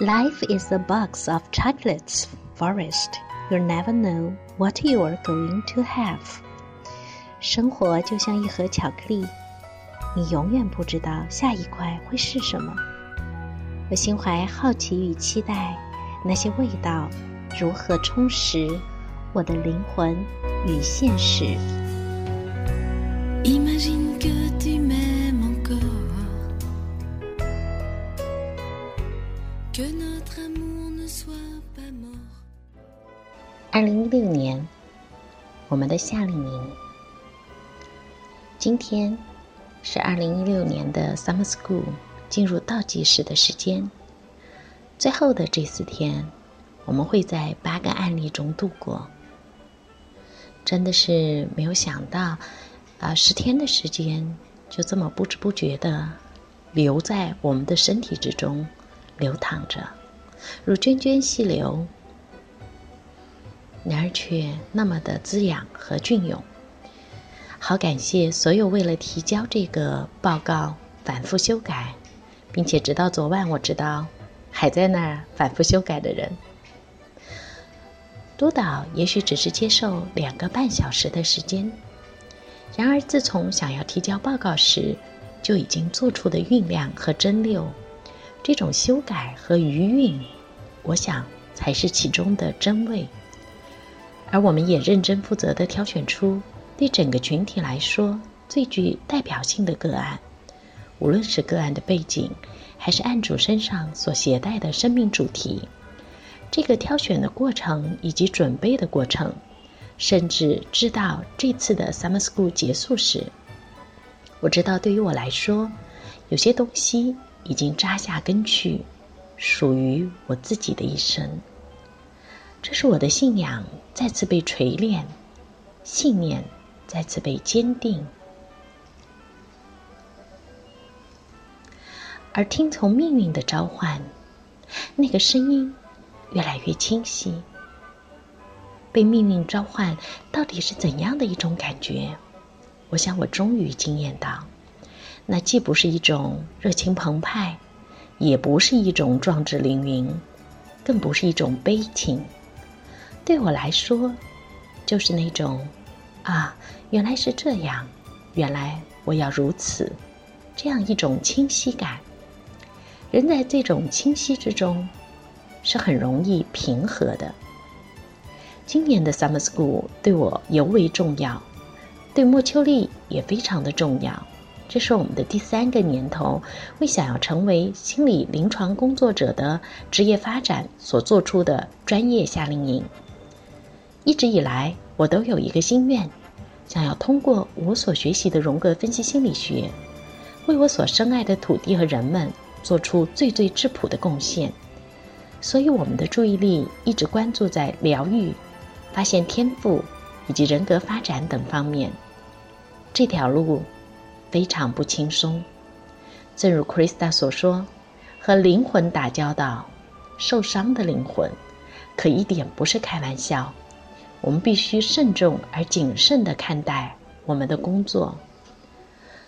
Life is a box of chocolates, Forest. You never know what you are going to have. 生活就像一盒巧克力，你永远不知道下一块会是什么。我心怀好奇与期待，那些味道如何充实我的灵魂与现实。Imagine good dimens 二零一六年，我们的夏令营。今天是二零一六年的 Summer School 进入倒计时的时间。最后的这四天，我们会在八个案例中度过。真的是没有想到，啊，十天的时间就这么不知不觉的留在我们的身体之中流淌着，如涓涓细流。然而却那么的滋养和隽永。好感谢所有为了提交这个报告反复修改，并且直到昨晚我知道还在那儿反复修改的人。督导也许只是接受两个半小时的时间，然而自从想要提交报告时，就已经做出的酝酿和蒸馏，这种修改和余韵，我想才是其中的真味。而我们也认真负责地挑选出对整个群体来说最具代表性的个案，无论是个案的背景，还是案主身上所携带的生命主题。这个挑选的过程以及准备的过程，甚至知道这次的 Summer School 结束时，我知道对于我来说，有些东西已经扎下根去，属于我自己的一生。这是我的信仰再次被锤炼，信念再次被坚定，而听从命运的召唤，那个声音越来越清晰。被命运召唤到底是怎样的一种感觉？我想我终于惊艳到，那既不是一种热情澎湃，也不是一种壮志凌云，更不是一种悲情。对我来说，就是那种，啊，原来是这样，原来我要如此，这样一种清晰感。人在这种清晰之中，是很容易平和的。今年的 Summer School 对我尤为重要，对莫秋丽也非常的重要。这是我们的第三个年头，为想要成为心理临床工作者的职业发展所做出的专业夏令营。一直以来，我都有一个心愿，想要通过我所学习的荣格分析心理学，为我所深爱的土地和人们做出最最质朴的贡献。所以，我们的注意力一直关注在疗愈、发现天赋以及人格发展等方面。这条路非常不轻松。正如 Krista 所说：“和灵魂打交道，受伤的灵魂，可一点不是开玩笑。”我们必须慎重而谨慎地看待我们的工作，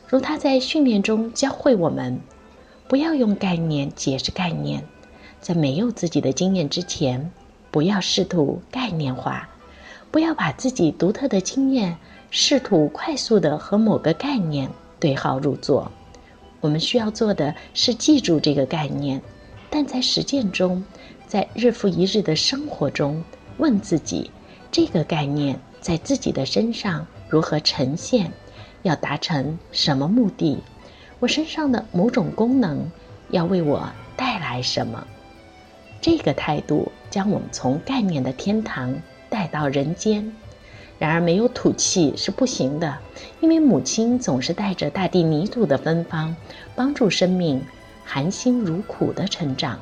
如他在训练中教会我们：不要用概念解释概念，在没有自己的经验之前，不要试图概念化，不要把自己独特的经验试图快速地和某个概念对号入座。我们需要做的是记住这个概念，但在实践中，在日复一日的生活中，问自己。这个概念在自己的身上如何呈现？要达成什么目的？我身上的某种功能要为我带来什么？这个态度将我们从概念的天堂带到人间。然而，没有土气是不行的，因为母亲总是带着大地泥土的芬芳，帮助生命含辛茹苦的成长。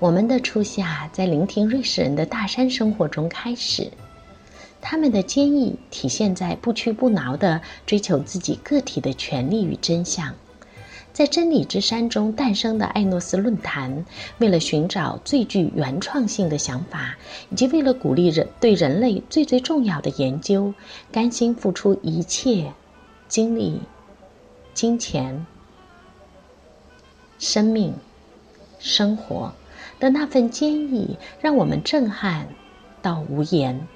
我们的初夏在聆听瑞士人的大山生活中开始，他们的坚毅体现在不屈不挠的追求自己个体的权利与真相。在真理之山中诞生的艾诺斯论坛，为了寻找最具原创性的想法，以及为了鼓励人对人类最最重要的研究，甘心付出一切精力、金钱、生命。生活的那份坚毅，让我们震撼到无言。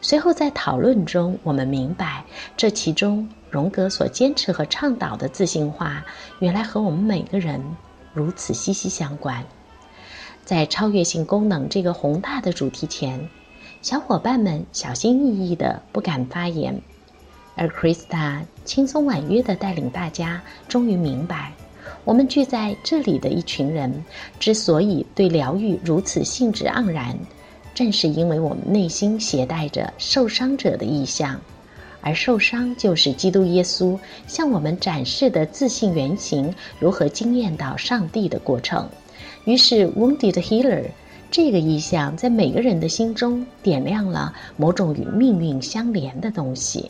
随后在讨论中，我们明白这其中荣格所坚持和倡导的自信化，原来和我们每个人如此息息相关。在超越性功能这个宏大的主题前，小伙伴们小心翼翼的不敢发言，而 Krista 轻松婉约的带领大家，终于明白，我们聚在这里的一群人之所以对疗愈如此兴致盎然。正是因为我们内心携带着受伤者的意向，而受伤就是基督耶稣向我们展示的自信原型如何惊艳到上帝的过程。于是，Wounded Healer 这个意象在每个人的心中点亮了某种与命运相连的东西。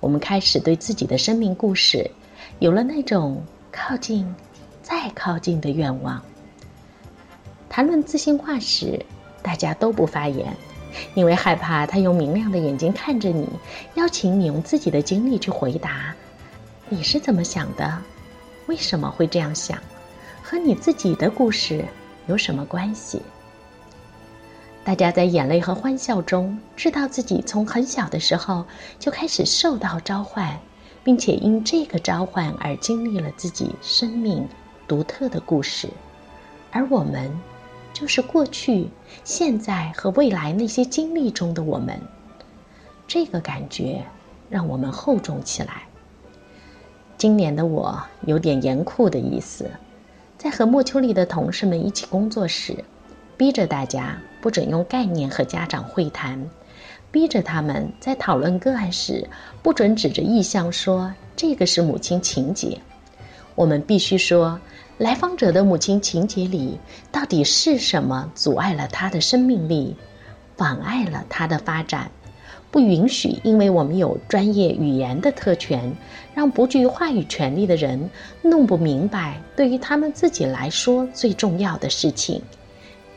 我们开始对自己的生命故事有了那种靠近、再靠近的愿望。谈论自信化时。大家都不发言，因为害怕他用明亮的眼睛看着你，邀请你用自己的经历去回答。你是怎么想的？为什么会这样想？和你自己的故事有什么关系？大家在眼泪和欢笑中，知道自己从很小的时候就开始受到召唤，并且因这个召唤而经历了自己生命独特的故事，而我们。就是过去、现在和未来那些经历中的我们，这个感觉让我们厚重起来。今年的我有点严酷的意思，在和莫丘利的同事们一起工作时，逼着大家不准用概念和家长会谈，逼着他们在讨论个案时不准指着意向说这个是母亲情节，我们必须说。来访者的母亲情节里，到底是什么阻碍了他的生命力，妨碍了他的发展？不允许，因为我们有专业语言的特权，让不具话语权利的人弄不明白对于他们自己来说最重要的事情。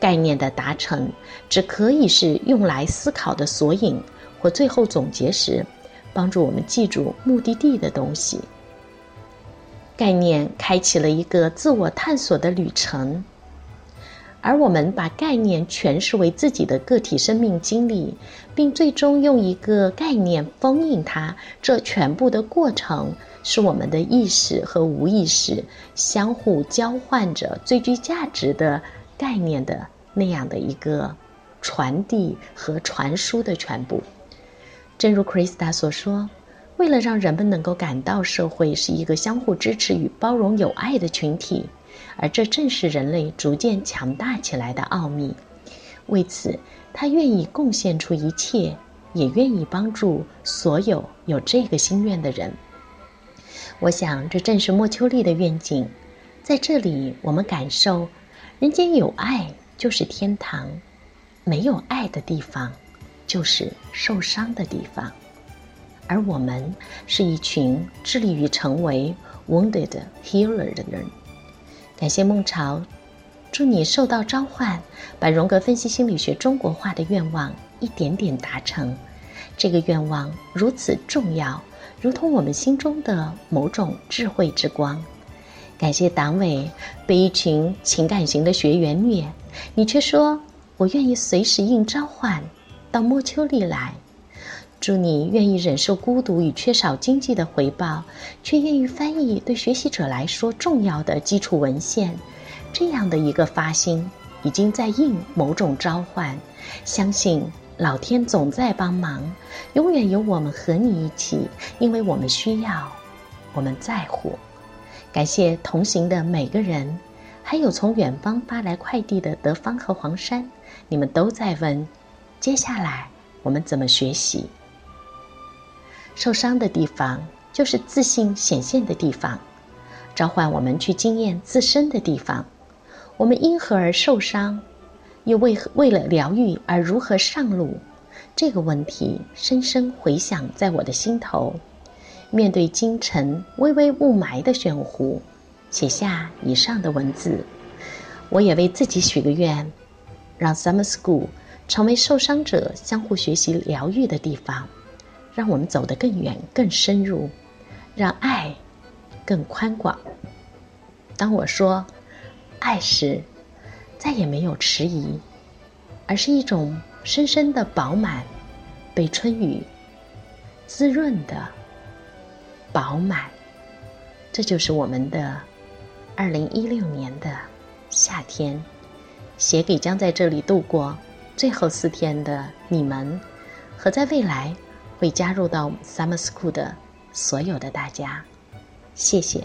概念的达成，只可以是用来思考的索引或最后总结时，帮助我们记住目的地的东西。概念开启了一个自我探索的旅程，而我们把概念诠释为自己的个体生命经历，并最终用一个概念封印它。这全部的过程是我们的意识和无意识相互交换着最具价值的概念的那样的一个传递和传输的全部。正如 Krista 所说。为了让人们能够感到社会是一个相互支持与包容、有爱的群体，而这正是人类逐渐强大起来的奥秘。为此，他愿意贡献出一切，也愿意帮助所有有这个心愿的人。我想，这正是莫秋利的愿景。在这里，我们感受，人间有爱就是天堂，没有爱的地方，就是受伤的地方。而我们是一群致力于成为 wounded healer 的人。感谢孟潮，祝你受到召唤，把荣格分析心理学中国化的愿望一点点达成。这个愿望如此重要，如同我们心中的某种智慧之光。感谢党委被一群情感型的学员虐，你却说我愿意随时应召唤到莫丘利来。祝你愿意忍受孤独与缺少经济的回报，却愿意翻译对学习者来说重要的基础文献。这样的一个发心，已经在应某种召唤。相信老天总在帮忙，永远有我们和你一起，因为我们需要，我们在乎。感谢同行的每个人，还有从远方发来快递的德芳和黄山，你们都在问：接下来我们怎么学习？受伤的地方就是自信显现的地方，召唤我们去经验自身的地方。我们因何而受伤？又为为了疗愈而如何上路？这个问题深深回响在我的心头。面对京城微微雾霾的玄湖，写下以上的文字。我也为自己许个愿，让 Summer School 成为受伤者相互学习疗愈的地方。让我们走得更远、更深入，让爱更宽广。当我说爱时，再也没有迟疑，而是一种深深的饱满，被春雨滋润的饱满。这就是我们的二零一六年的夏天，写给将在这里度过最后四天的你们，和在未来会加入到 Summer School 的所有的大家。谢谢。